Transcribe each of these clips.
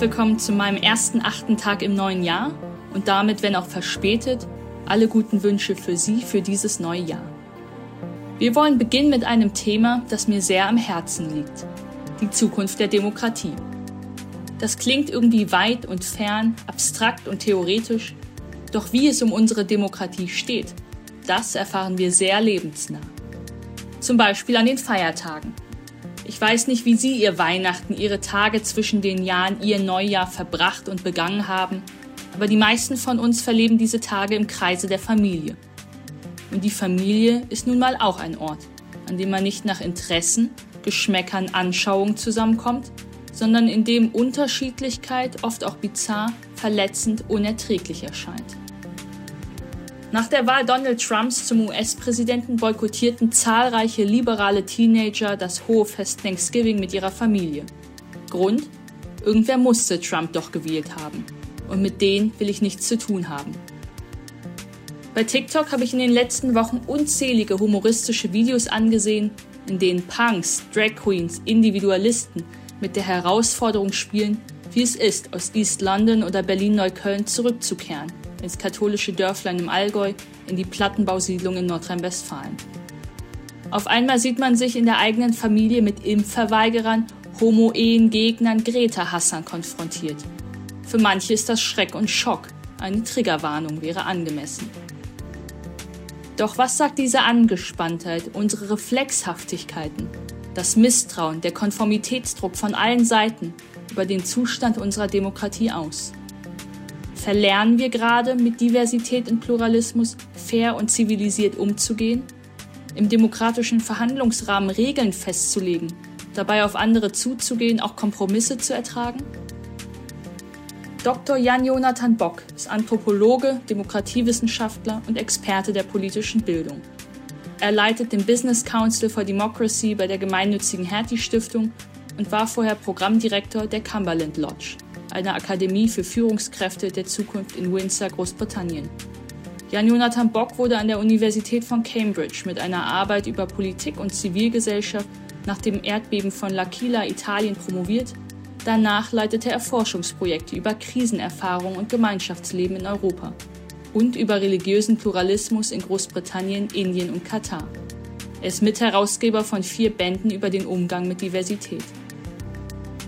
willkommen zu meinem ersten achten Tag im neuen Jahr und damit, wenn auch verspätet, alle guten Wünsche für Sie für dieses neue Jahr. Wir wollen beginnen mit einem Thema, das mir sehr am Herzen liegt. Die Zukunft der Demokratie. Das klingt irgendwie weit und fern, abstrakt und theoretisch, doch wie es um unsere Demokratie steht, das erfahren wir sehr lebensnah. Zum Beispiel an den Feiertagen. Ich weiß nicht, wie Sie Ihr Weihnachten, Ihre Tage zwischen den Jahren, Ihr Neujahr verbracht und begangen haben, aber die meisten von uns verleben diese Tage im Kreise der Familie. Und die Familie ist nun mal auch ein Ort, an dem man nicht nach Interessen, Geschmäckern, Anschauungen zusammenkommt, sondern in dem Unterschiedlichkeit oft auch bizarr, verletzend, unerträglich erscheint. Nach der Wahl Donald Trumps zum US-Präsidenten boykottierten zahlreiche liberale Teenager das hohe Fest Thanksgiving mit ihrer Familie. Grund? Irgendwer musste Trump doch gewählt haben. Und mit denen will ich nichts zu tun haben. Bei TikTok habe ich in den letzten Wochen unzählige humoristische Videos angesehen, in denen Punks, Drag Queens, Individualisten mit der Herausforderung spielen, wie es ist, aus East London oder Berlin-Neukölln zurückzukehren ins katholische Dörflein im Allgäu, in die Plattenbausiedlung in Nordrhein-Westfalen. Auf einmal sieht man sich in der eigenen Familie mit Impfverweigerern, Homo-Ehen-Gegnern, Greta-Hassern konfrontiert. Für manche ist das Schreck und Schock. Eine Triggerwarnung wäre angemessen. Doch was sagt diese Angespanntheit, unsere Reflexhaftigkeiten, das Misstrauen, der Konformitätsdruck von allen Seiten über den Zustand unserer Demokratie aus? Verlernen wir gerade mit Diversität und Pluralismus fair und zivilisiert umzugehen? Im demokratischen Verhandlungsrahmen Regeln festzulegen, dabei auf andere zuzugehen, auch Kompromisse zu ertragen? Dr. Jan-Jonathan Bock ist Anthropologe, Demokratiewissenschaftler und Experte der politischen Bildung. Er leitet den Business Council for Democracy bei der gemeinnützigen Hertie Stiftung und war vorher Programmdirektor der Cumberland Lodge einer Akademie für Führungskräfte der Zukunft in Windsor, Großbritannien. Jan-Jonathan Bock wurde an der Universität von Cambridge mit einer Arbeit über Politik und Zivilgesellschaft nach dem Erdbeben von L'Aquila, Italien, promoviert. Danach leitete er Forschungsprojekte über Krisenerfahrung und Gemeinschaftsleben in Europa und über religiösen Pluralismus in Großbritannien, Indien und Katar. Er ist Mitherausgeber von vier Bänden über den Umgang mit Diversität.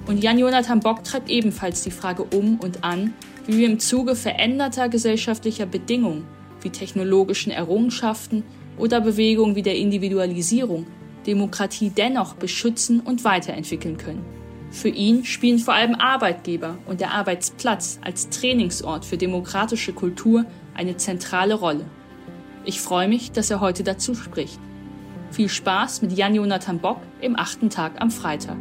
Und Jan-Jonathan Bock treibt ebenfalls die Frage um und an, wie wir im Zuge veränderter gesellschaftlicher Bedingungen wie technologischen Errungenschaften oder Bewegungen wie der Individualisierung Demokratie dennoch beschützen und weiterentwickeln können. Für ihn spielen vor allem Arbeitgeber und der Arbeitsplatz als Trainingsort für demokratische Kultur eine zentrale Rolle. Ich freue mich, dass er heute dazu spricht. Viel Spaß mit Jan-Jonathan Bock im achten Tag am Freitag.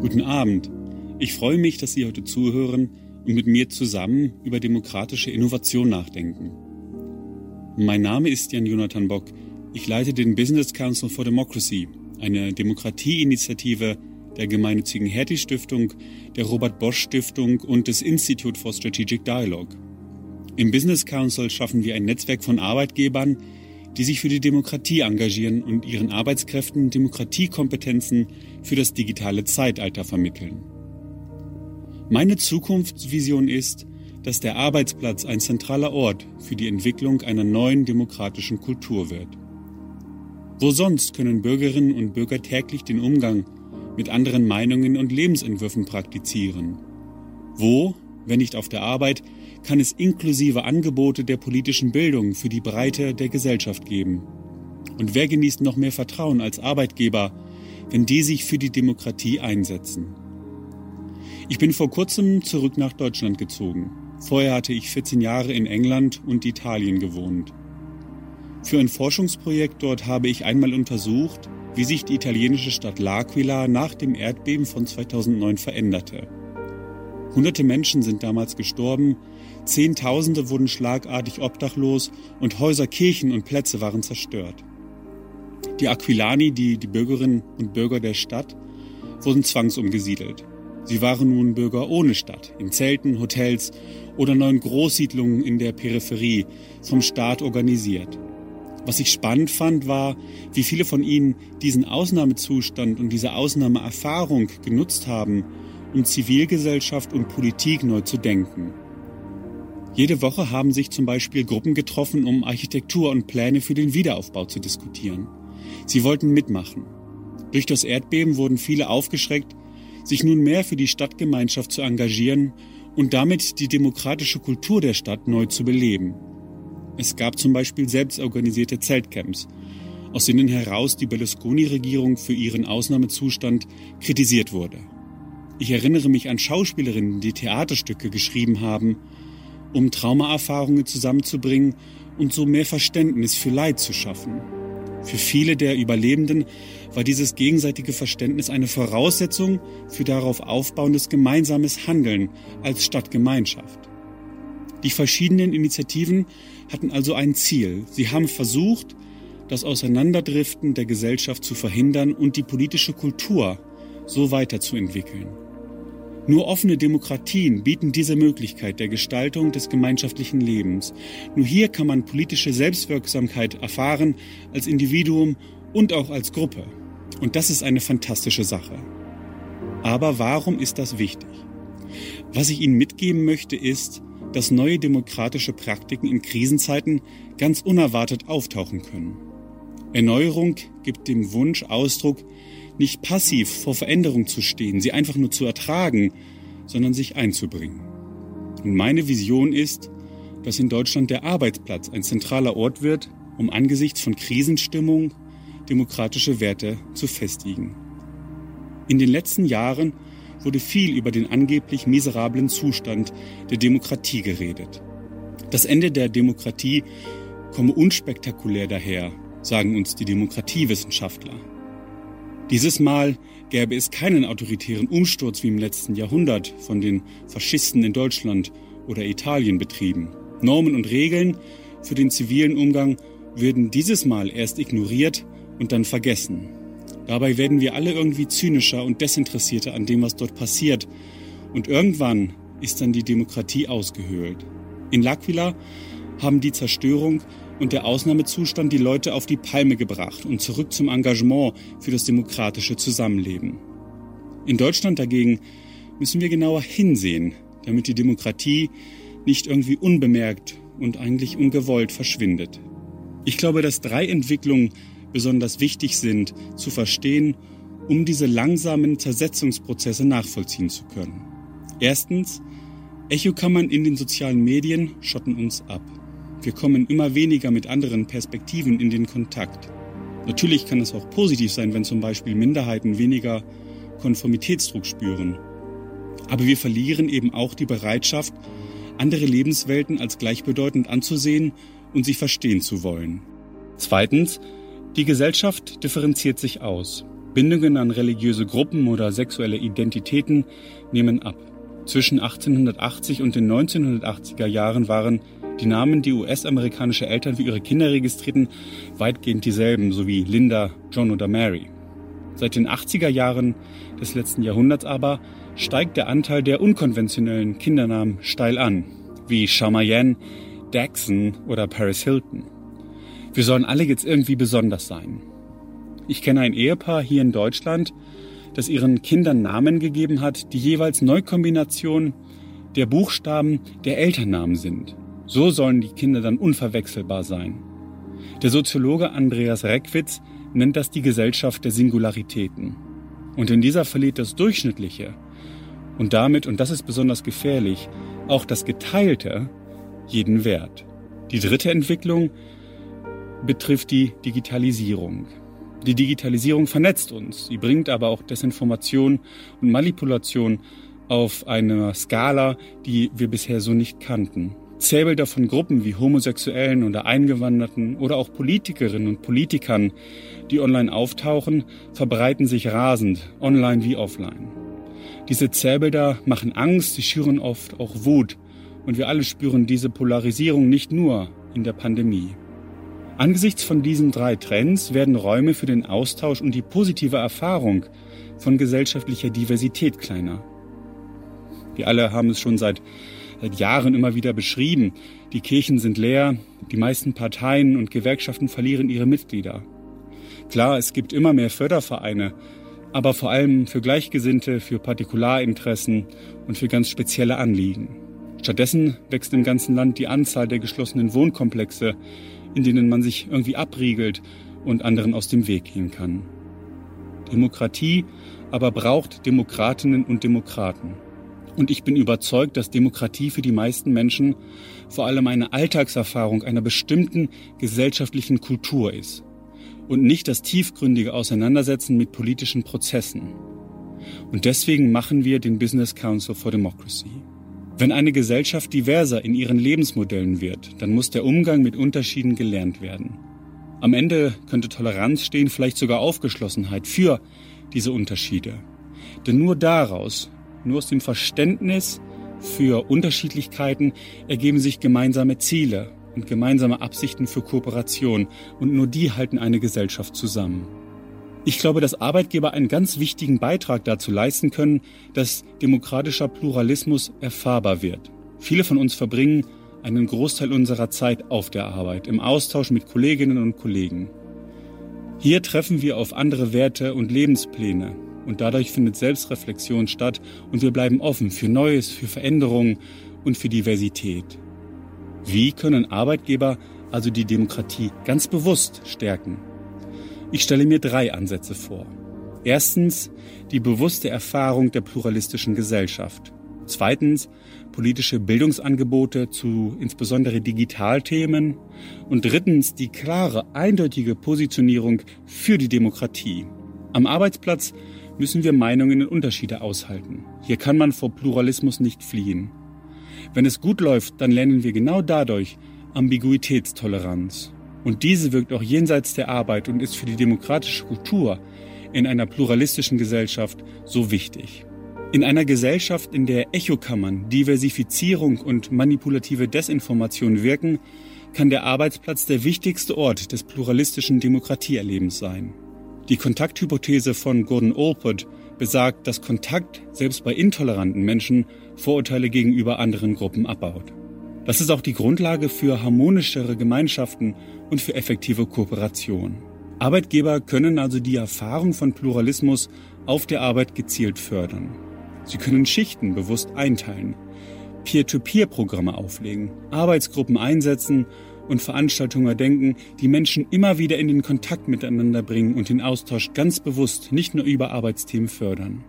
Guten Abend. Ich freue mich, dass Sie heute zuhören und mit mir zusammen über demokratische Innovation nachdenken. Mein Name ist Jan Jonathan Bock. Ich leite den Business Council for Democracy, eine Demokratieinitiative der gemeinnützigen Hertie Stiftung, der Robert Bosch Stiftung und des Institute for Strategic Dialogue. Im Business Council schaffen wir ein Netzwerk von Arbeitgebern, die sich für die Demokratie engagieren und ihren Arbeitskräften Demokratiekompetenzen für das digitale Zeitalter vermitteln. Meine Zukunftsvision ist, dass der Arbeitsplatz ein zentraler Ort für die Entwicklung einer neuen demokratischen Kultur wird. Wo sonst können Bürgerinnen und Bürger täglich den Umgang mit anderen Meinungen und Lebensentwürfen praktizieren? Wo, wenn nicht auf der Arbeit, kann es inklusive Angebote der politischen Bildung für die Breite der Gesellschaft geben. Und wer genießt noch mehr Vertrauen als Arbeitgeber, wenn die sich für die Demokratie einsetzen? Ich bin vor kurzem zurück nach Deutschland gezogen. Vorher hatte ich 14 Jahre in England und Italien gewohnt. Für ein Forschungsprojekt dort habe ich einmal untersucht, wie sich die italienische Stadt L'Aquila nach dem Erdbeben von 2009 veränderte. Hunderte Menschen sind damals gestorben, Zehntausende wurden schlagartig obdachlos und Häuser, Kirchen und Plätze waren zerstört. Die Aquilani, die, die Bürgerinnen und Bürger der Stadt, wurden zwangsumgesiedelt. Sie waren nun Bürger ohne Stadt, in Zelten, Hotels oder neuen Großsiedlungen in der Peripherie, vom Staat organisiert. Was ich spannend fand, war, wie viele von ihnen diesen Ausnahmezustand und diese Ausnahmeerfahrung genutzt haben, um Zivilgesellschaft und Politik neu zu denken. Jede Woche haben sich zum Beispiel Gruppen getroffen, um Architektur und Pläne für den Wiederaufbau zu diskutieren. Sie wollten mitmachen. Durch das Erdbeben wurden viele aufgeschreckt, sich nun mehr für die Stadtgemeinschaft zu engagieren und damit die demokratische Kultur der Stadt neu zu beleben. Es gab zum Beispiel selbstorganisierte Zeltcamps, aus denen heraus die Berlusconi-Regierung für ihren Ausnahmezustand kritisiert wurde. Ich erinnere mich an Schauspielerinnen, die Theaterstücke geschrieben haben, um Traumaerfahrungen zusammenzubringen und so mehr Verständnis für Leid zu schaffen. Für viele der Überlebenden war dieses gegenseitige Verständnis eine Voraussetzung für darauf aufbauendes gemeinsames Handeln als Stadtgemeinschaft. Die verschiedenen Initiativen hatten also ein Ziel. Sie haben versucht, das Auseinanderdriften der Gesellschaft zu verhindern und die politische Kultur so weiterzuentwickeln. Nur offene Demokratien bieten diese Möglichkeit der Gestaltung des gemeinschaftlichen Lebens. Nur hier kann man politische Selbstwirksamkeit erfahren als Individuum und auch als Gruppe. Und das ist eine fantastische Sache. Aber warum ist das wichtig? Was ich Ihnen mitgeben möchte, ist, dass neue demokratische Praktiken in Krisenzeiten ganz unerwartet auftauchen können. Erneuerung gibt dem Wunsch Ausdruck, nicht passiv vor Veränderung zu stehen, sie einfach nur zu ertragen, sondern sich einzubringen. Und meine Vision ist, dass in Deutschland der Arbeitsplatz ein zentraler Ort wird, um angesichts von Krisenstimmung demokratische Werte zu festigen. In den letzten Jahren wurde viel über den angeblich miserablen Zustand der Demokratie geredet. Das Ende der Demokratie komme unspektakulär daher, sagen uns die Demokratiewissenschaftler. Dieses Mal gäbe es keinen autoritären Umsturz wie im letzten Jahrhundert von den Faschisten in Deutschland oder Italien betrieben. Normen und Regeln für den zivilen Umgang würden dieses Mal erst ignoriert und dann vergessen. Dabei werden wir alle irgendwie zynischer und desinteressierter an dem, was dort passiert. Und irgendwann ist dann die Demokratie ausgehöhlt. In L'Aquila haben die Zerstörung und der Ausnahmezustand die Leute auf die Palme gebracht und zurück zum Engagement für das demokratische Zusammenleben. In Deutschland dagegen müssen wir genauer hinsehen, damit die Demokratie nicht irgendwie unbemerkt und eigentlich ungewollt verschwindet. Ich glaube, dass drei Entwicklungen besonders wichtig sind zu verstehen, um diese langsamen Zersetzungsprozesse nachvollziehen zu können. Erstens, Echokammern in den sozialen Medien schotten uns ab. Wir kommen immer weniger mit anderen Perspektiven in den Kontakt. Natürlich kann es auch positiv sein, wenn zum Beispiel Minderheiten weniger Konformitätsdruck spüren. Aber wir verlieren eben auch die Bereitschaft, andere Lebenswelten als gleichbedeutend anzusehen und sie verstehen zu wollen. Zweitens, die Gesellschaft differenziert sich aus. Bindungen an religiöse Gruppen oder sexuelle Identitäten nehmen ab. Zwischen 1880 und den 1980er Jahren waren die Namen, die US-amerikanische Eltern für ihre Kinder registrierten, weitgehend dieselben, sowie Linda, John oder Mary. Seit den 80er Jahren des letzten Jahrhunderts aber steigt der Anteil der unkonventionellen Kindernamen steil an, wie Shamayan, Daxon oder Paris Hilton. Wir sollen alle jetzt irgendwie besonders sein. Ich kenne ein Ehepaar hier in Deutschland, das ihren Kindern Namen gegeben hat, die jeweils Neukombination der Buchstaben der Elternnamen sind. So sollen die Kinder dann unverwechselbar sein. Der Soziologe Andreas Reckwitz nennt das die Gesellschaft der Singularitäten. Und in dieser verliert das Durchschnittliche und damit, und das ist besonders gefährlich, auch das Geteilte jeden Wert. Die dritte Entwicklung betrifft die Digitalisierung. Die Digitalisierung vernetzt uns, sie bringt aber auch Desinformation und Manipulation auf einer Skala, die wir bisher so nicht kannten. Zählbilder von Gruppen wie Homosexuellen oder Eingewanderten oder auch Politikerinnen und Politikern, die online auftauchen, verbreiten sich rasend, online wie offline. Diese Zählbilder machen Angst, sie schüren oft auch Wut und wir alle spüren diese Polarisierung nicht nur in der Pandemie. Angesichts von diesen drei Trends werden Räume für den Austausch und die positive Erfahrung von gesellschaftlicher Diversität kleiner. Wir alle haben es schon seit seit Jahren immer wieder beschrieben. Die Kirchen sind leer, die meisten Parteien und Gewerkschaften verlieren ihre Mitglieder. Klar, es gibt immer mehr Fördervereine, aber vor allem für Gleichgesinnte, für Partikularinteressen und für ganz spezielle Anliegen. Stattdessen wächst im ganzen Land die Anzahl der geschlossenen Wohnkomplexe, in denen man sich irgendwie abriegelt und anderen aus dem Weg gehen kann. Demokratie aber braucht Demokratinnen und Demokraten. Und ich bin überzeugt, dass Demokratie für die meisten Menschen vor allem eine Alltagserfahrung einer bestimmten gesellschaftlichen Kultur ist und nicht das tiefgründige Auseinandersetzen mit politischen Prozessen. Und deswegen machen wir den Business Council for Democracy. Wenn eine Gesellschaft diverser in ihren Lebensmodellen wird, dann muss der Umgang mit Unterschieden gelernt werden. Am Ende könnte Toleranz stehen, vielleicht sogar Aufgeschlossenheit für diese Unterschiede. Denn nur daraus, nur aus dem Verständnis für Unterschiedlichkeiten ergeben sich gemeinsame Ziele und gemeinsame Absichten für Kooperation und nur die halten eine Gesellschaft zusammen. Ich glaube, dass Arbeitgeber einen ganz wichtigen Beitrag dazu leisten können, dass demokratischer Pluralismus erfahrbar wird. Viele von uns verbringen einen Großteil unserer Zeit auf der Arbeit, im Austausch mit Kolleginnen und Kollegen. Hier treffen wir auf andere Werte und Lebenspläne und dadurch findet Selbstreflexion statt und wir bleiben offen für Neues, für Veränderungen und für Diversität. Wie können Arbeitgeber also die Demokratie ganz bewusst stärken? Ich stelle mir drei Ansätze vor. Erstens die bewusste Erfahrung der pluralistischen Gesellschaft. Zweitens politische Bildungsangebote zu insbesondere Digitalthemen. Und drittens die klare, eindeutige Positionierung für die Demokratie. Am Arbeitsplatz müssen wir Meinungen und Unterschiede aushalten. Hier kann man vor Pluralismus nicht fliehen. Wenn es gut läuft, dann lernen wir genau dadurch Ambiguitätstoleranz. Und diese wirkt auch jenseits der Arbeit und ist für die demokratische Kultur in einer pluralistischen Gesellschaft so wichtig. In einer Gesellschaft, in der Echokammern, Diversifizierung und manipulative Desinformation wirken, kann der Arbeitsplatz der wichtigste Ort des pluralistischen Demokratieerlebens sein. Die Kontakthypothese von Gordon Allport besagt, dass Kontakt selbst bei intoleranten Menschen Vorurteile gegenüber anderen Gruppen abbaut. Das ist auch die Grundlage für harmonischere Gemeinschaften und für effektive Kooperation. Arbeitgeber können also die Erfahrung von Pluralismus auf der Arbeit gezielt fördern. Sie können Schichten bewusst einteilen, Peer-to-Peer-Programme auflegen, Arbeitsgruppen einsetzen und Veranstaltungen denken, die Menschen immer wieder in den Kontakt miteinander bringen und den Austausch ganz bewusst nicht nur über Arbeitsthemen fördern.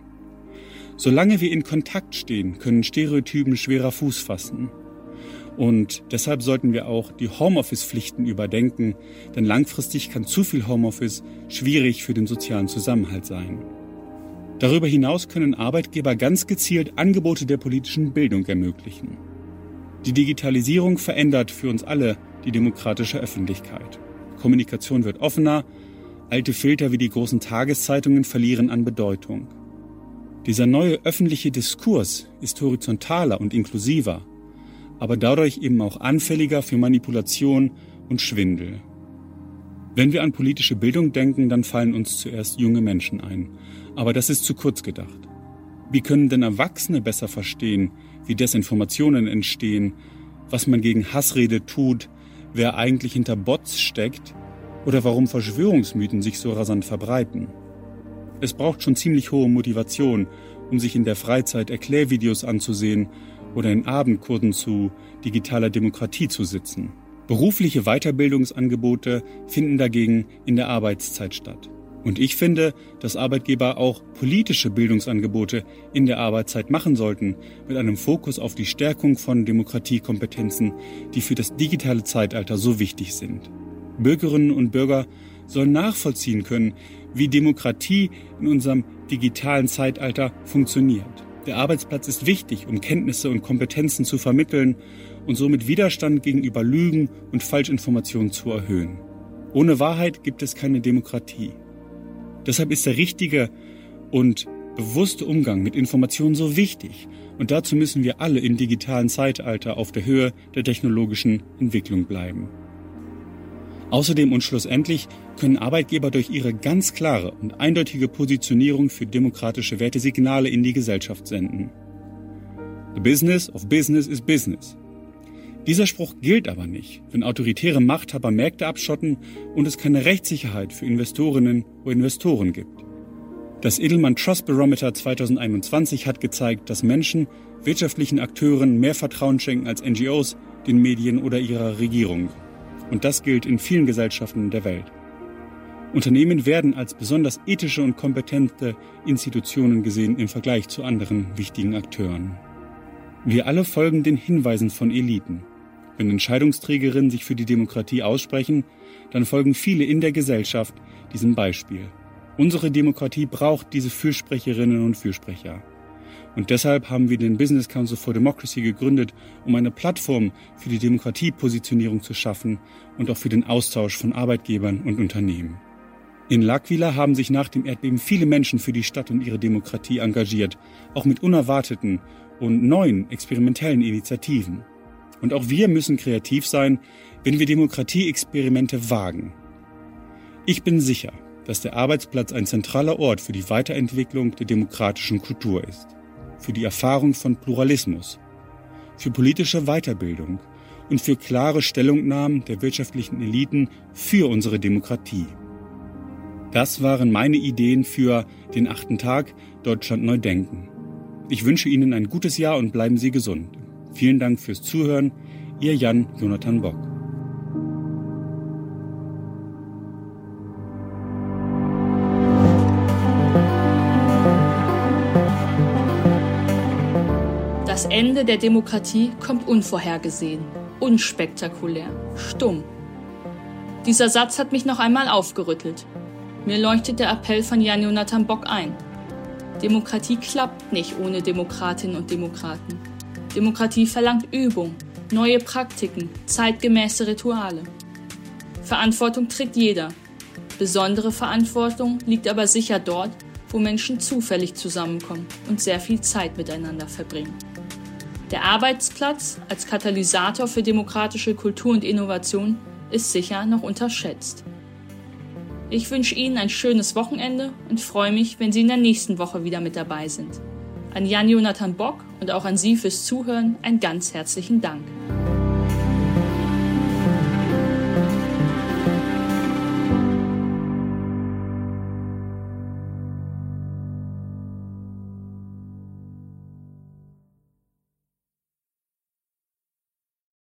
Solange wir in Kontakt stehen, können Stereotypen schwerer Fuß fassen. Und deshalb sollten wir auch die Homeoffice-Pflichten überdenken, denn langfristig kann zu viel Homeoffice schwierig für den sozialen Zusammenhalt sein. Darüber hinaus können Arbeitgeber ganz gezielt Angebote der politischen Bildung ermöglichen. Die Digitalisierung verändert für uns alle die demokratische Öffentlichkeit. Kommunikation wird offener, alte Filter wie die großen Tageszeitungen verlieren an Bedeutung. Dieser neue öffentliche Diskurs ist horizontaler und inklusiver, aber dadurch eben auch anfälliger für Manipulation und Schwindel. Wenn wir an politische Bildung denken, dann fallen uns zuerst junge Menschen ein, aber das ist zu kurz gedacht. Wie können denn Erwachsene besser verstehen, wie Desinformationen entstehen, was man gegen Hassrede tut, wer eigentlich hinter Bots steckt oder warum Verschwörungsmythen sich so rasant verbreiten? Es braucht schon ziemlich hohe Motivation, um sich in der Freizeit Erklärvideos anzusehen oder in Abendkursen zu digitaler Demokratie zu sitzen. Berufliche Weiterbildungsangebote finden dagegen in der Arbeitszeit statt. Und ich finde, dass Arbeitgeber auch politische Bildungsangebote in der Arbeitszeit machen sollten, mit einem Fokus auf die Stärkung von Demokratiekompetenzen, die für das digitale Zeitalter so wichtig sind. Bürgerinnen und Bürger sollen nachvollziehen können, wie Demokratie in unserem digitalen Zeitalter funktioniert. Der Arbeitsplatz ist wichtig, um Kenntnisse und Kompetenzen zu vermitteln und somit Widerstand gegenüber Lügen und Falschinformationen zu erhöhen. Ohne Wahrheit gibt es keine Demokratie. Deshalb ist der richtige und bewusste Umgang mit Informationen so wichtig. Und dazu müssen wir alle im digitalen Zeitalter auf der Höhe der technologischen Entwicklung bleiben. Außerdem und schlussendlich können Arbeitgeber durch ihre ganz klare und eindeutige Positionierung für demokratische Werte Signale in die Gesellschaft senden. The business of business is business. Dieser Spruch gilt aber nicht, wenn autoritäre Machthaber Märkte abschotten und es keine Rechtssicherheit für Investorinnen oder Investoren gibt. Das Edelmann Trust Barometer 2021 hat gezeigt, dass Menschen wirtschaftlichen Akteuren mehr Vertrauen schenken als NGOs, den Medien oder ihrer Regierung. Und das gilt in vielen Gesellschaften der Welt. Unternehmen werden als besonders ethische und kompetente Institutionen gesehen im Vergleich zu anderen wichtigen Akteuren. Wir alle folgen den Hinweisen von Eliten. Wenn Entscheidungsträgerinnen sich für die Demokratie aussprechen, dann folgen viele in der Gesellschaft diesem Beispiel. Unsere Demokratie braucht diese Fürsprecherinnen und Fürsprecher. Und deshalb haben wir den Business Council for Democracy gegründet, um eine Plattform für die Demokratiepositionierung zu schaffen und auch für den Austausch von Arbeitgebern und Unternehmen. In L'Aquila haben sich nach dem Erdbeben viele Menschen für die Stadt und ihre Demokratie engagiert, auch mit unerwarteten und neuen experimentellen Initiativen. Und auch wir müssen kreativ sein, wenn wir Demokratieexperimente wagen. Ich bin sicher, dass der Arbeitsplatz ein zentraler Ort für die Weiterentwicklung der demokratischen Kultur ist, für die Erfahrung von Pluralismus, für politische Weiterbildung und für klare Stellungnahmen der wirtschaftlichen Eliten für unsere Demokratie. Das waren meine Ideen für den achten Tag Deutschland neu denken. Ich wünsche Ihnen ein gutes Jahr und bleiben Sie gesund. Vielen Dank fürs Zuhören. Ihr Jan Jonathan Bock. Das Ende der Demokratie kommt unvorhergesehen, unspektakulär, stumm. Dieser Satz hat mich noch einmal aufgerüttelt. Mir leuchtet der Appell von Jan Jonathan Bock ein. Demokratie klappt nicht ohne Demokratinnen und Demokraten. Demokratie verlangt Übung, neue Praktiken, zeitgemäße Rituale. Verantwortung trägt jeder. Besondere Verantwortung liegt aber sicher dort, wo Menschen zufällig zusammenkommen und sehr viel Zeit miteinander verbringen. Der Arbeitsplatz als Katalysator für demokratische Kultur und Innovation ist sicher noch unterschätzt. Ich wünsche Ihnen ein schönes Wochenende und freue mich, wenn Sie in der nächsten Woche wieder mit dabei sind. An Jan-Jonathan Bock und auch an Sie fürs Zuhören einen ganz herzlichen Dank.